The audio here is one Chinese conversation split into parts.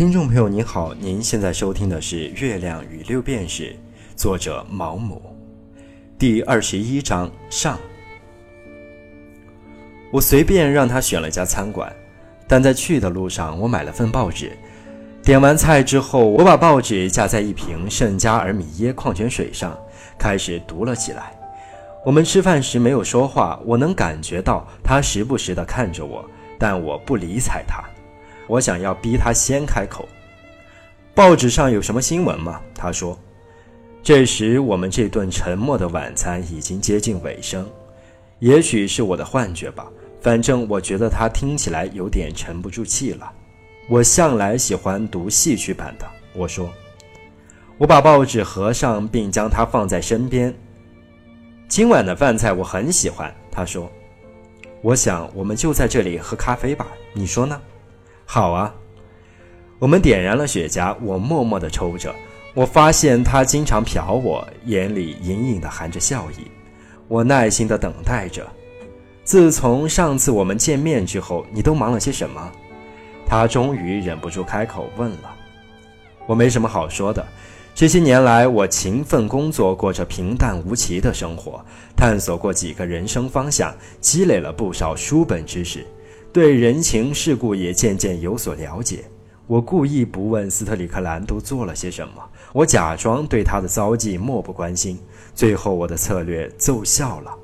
听众朋友您好，您现在收听的是《月亮与六便士》，作者毛姆，第二十一章上。我随便让他选了家餐馆，但在去的路上，我买了份报纸。点完菜之后，我把报纸架在一瓶圣加尔米耶矿泉水上，开始读了起来。我们吃饭时没有说话，我能感觉到他时不时地看着我，但我不理睬他。我想要逼他先开口。报纸上有什么新闻吗？他说。这时，我们这顿沉默的晚餐已经接近尾声。也许是我的幻觉吧，反正我觉得他听起来有点沉不住气了。我向来喜欢读戏曲版的。我说。我把报纸合上，并将它放在身边。今晚的饭菜我很喜欢。他说。我想我们就在这里喝咖啡吧，你说呢？好啊，我们点燃了雪茄，我默默地抽着。我发现他经常瞟我，眼里隐隐的含着笑意。我耐心地等待着。自从上次我们见面之后，你都忙了些什么？他终于忍不住开口问了。我没什么好说的。这些年来，我勤奋工作，过着平淡无奇的生活，探索过几个人生方向，积累了不少书本知识。对人情世故也渐渐有所了解。我故意不问斯特里克兰都做了些什么，我假装对他的遭际漠不关心。最后，我的策略奏效了。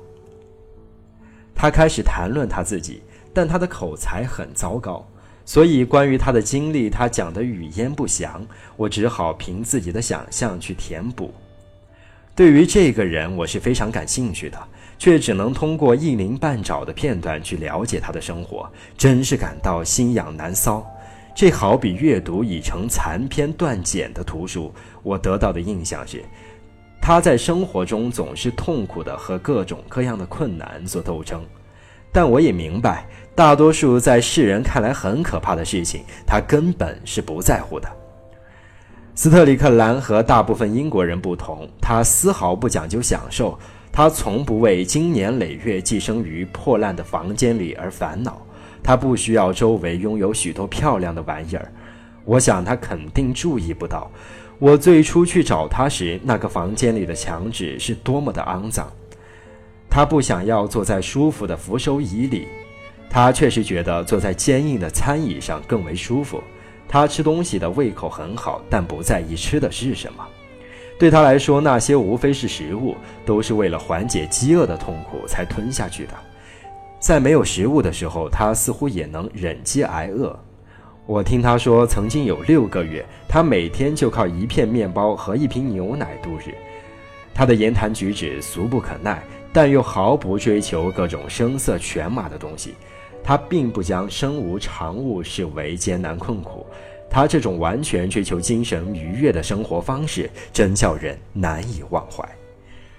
他开始谈论他自己，但他的口才很糟糕，所以关于他的经历，他讲的语焉不详。我只好凭自己的想象去填补。对于这个人，我是非常感兴趣的。却只能通过一鳞半爪的片段去了解他的生活，真是感到心痒难搔。这好比阅读已成残篇断简的图书。我得到的印象是，他在生活中总是痛苦地和各种各样的困难做斗争。但我也明白，大多数在世人看来很可怕的事情，他根本是不在乎的。斯特里克兰和大部分英国人不同，他丝毫不讲究享受。他从不为经年累月寄生于破烂的房间里而烦恼，他不需要周围拥有许多漂亮的玩意儿。我想他肯定注意不到，我最初去找他时，那个房间里的墙纸是多么的肮脏。他不想要坐在舒服的扶手椅里，他确实觉得坐在坚硬的餐椅上更为舒服。他吃东西的胃口很好，但不在意吃的是什么。对他来说，那些无非是食物，都是为了缓解饥饿的痛苦才吞下去的。在没有食物的时候，他似乎也能忍饥挨饿。我听他说，曾经有六个月，他每天就靠一片面包和一瓶牛奶度日。他的言谈举止俗不可耐，但又毫不追求各种声色犬马的东西。他并不将身无长物视为艰难困苦。他这种完全追求精神愉悦的生活方式，真叫人难以忘怀。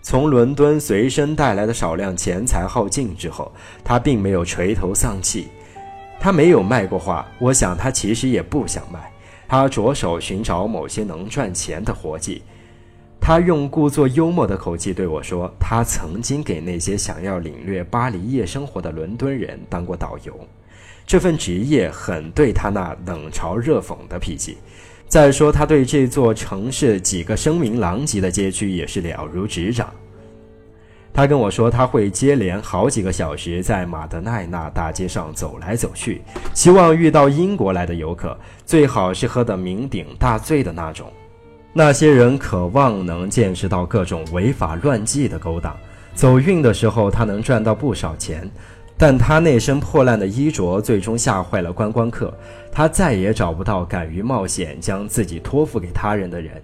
从伦敦随身带来的少量钱财耗尽之后，他并没有垂头丧气。他没有卖过画，我想他其实也不想卖。他着手寻找某些能赚钱的活计。他用故作幽默的口气对我说：“他曾经给那些想要领略巴黎夜生活的伦敦人当过导游。”这份职业很对他那冷嘲热讽的脾气。再说，他对这座城市几个声名狼藉的街区也是了如指掌。他跟我说，他会接连好几个小时在马德奈纳大街上走来走去，希望遇到英国来的游客，最好是喝得酩酊大醉的那种。那些人渴望能见识到各种违法乱纪的勾当。走运的时候，他能赚到不少钱。但他那身破烂的衣着最终吓坏了观光客，他再也找不到敢于冒险将自己托付给他人的人。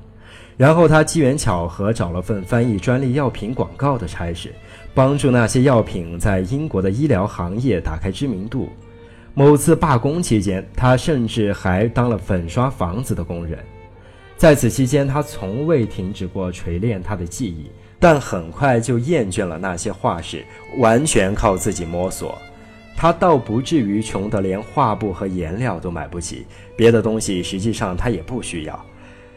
然后他机缘巧合找了份翻译专利药品广告的差事，帮助那些药品在英国的医疗行业打开知名度。某次罢工期间，他甚至还当了粉刷房子的工人。在此期间，他从未停止过锤炼他的技艺。但很快就厌倦了那些画室，完全靠自己摸索。他倒不至于穷得连画布和颜料都买不起，别的东西实际上他也不需要。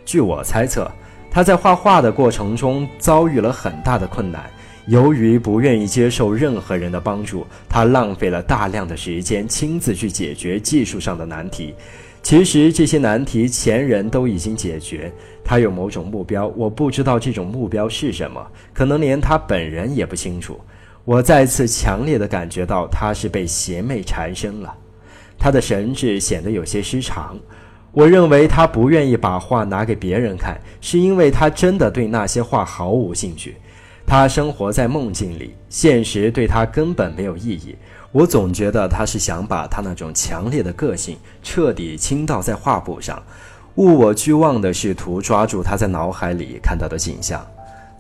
据我猜测，他在画画的过程中遭遇了很大的困难。由于不愿意接受任何人的帮助，他浪费了大量的时间亲自去解决技术上的难题。其实这些难题前人都已经解决。他有某种目标，我不知道这种目标是什么，可能连他本人也不清楚。我再次强烈的感觉到他是被邪魅缠身了，他的神智显得有些失常。我认为他不愿意把画拿给别人看，是因为他真的对那些画毫无兴趣。他生活在梦境里，现实对他根本没有意义。我总觉得他是想把他那种强烈的个性彻底倾倒在画布上，物我俱忘地试图抓住他在脑海里看到的景象。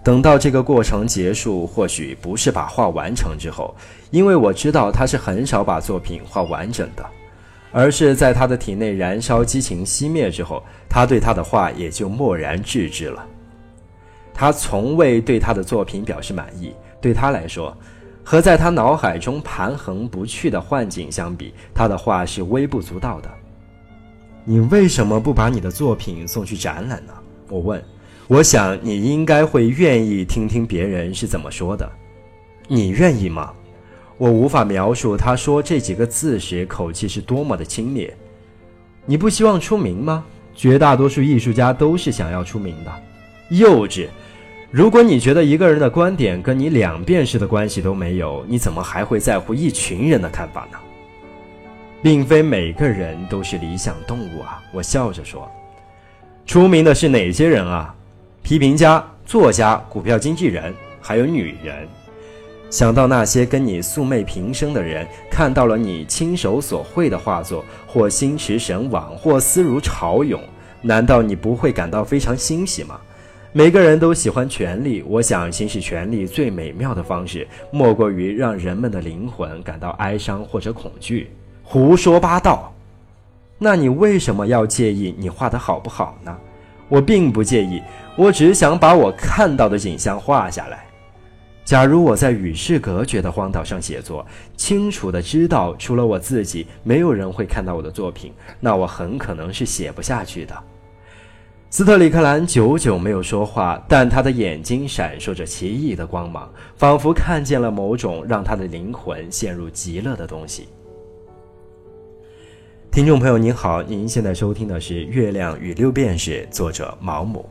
等到这个过程结束，或许不是把画完成之后，因为我知道他是很少把作品画完整的，而是在他的体内燃烧激情熄灭之后，他对他的画也就漠然置之了。他从未对他的作品表示满意，对他来说。和在他脑海中盘横不去的幻境相比，他的画是微不足道的。你为什么不把你的作品送去展览呢？我问。我想你应该会愿意听听别人是怎么说的。你愿意吗？我无法描述他说这几个字时口气是多么的轻蔑。你不希望出名吗？绝大多数艺术家都是想要出名的。幼稚。如果你觉得一个人的观点跟你两遍式的关系都没有，你怎么还会在乎一群人的看法呢？并非每个人都是理想动物啊！我笑着说：“出名的是哪些人啊？批评家、作家、股票经纪人，还有女人。想到那些跟你素昧平生的人看到了你亲手所绘的画作，或心驰神往，或思如潮涌，难道你不会感到非常欣喜吗？”每个人都喜欢权力，我想行使权力最美妙的方式，莫过于让人们的灵魂感到哀伤或者恐惧。胡说八道！那你为什么要介意你画的好不好呢？我并不介意，我只想把我看到的景象画下来。假如我在与世隔绝的荒岛上写作，清楚的知道除了我自己，没有人会看到我的作品，那我很可能是写不下去的。斯特里克兰久久没有说话，但他的眼睛闪烁着奇异的光芒，仿佛看见了某种让他的灵魂陷入极乐的东西。听众朋友您好，您现在收听的是《月亮与六便士》，作者毛姆。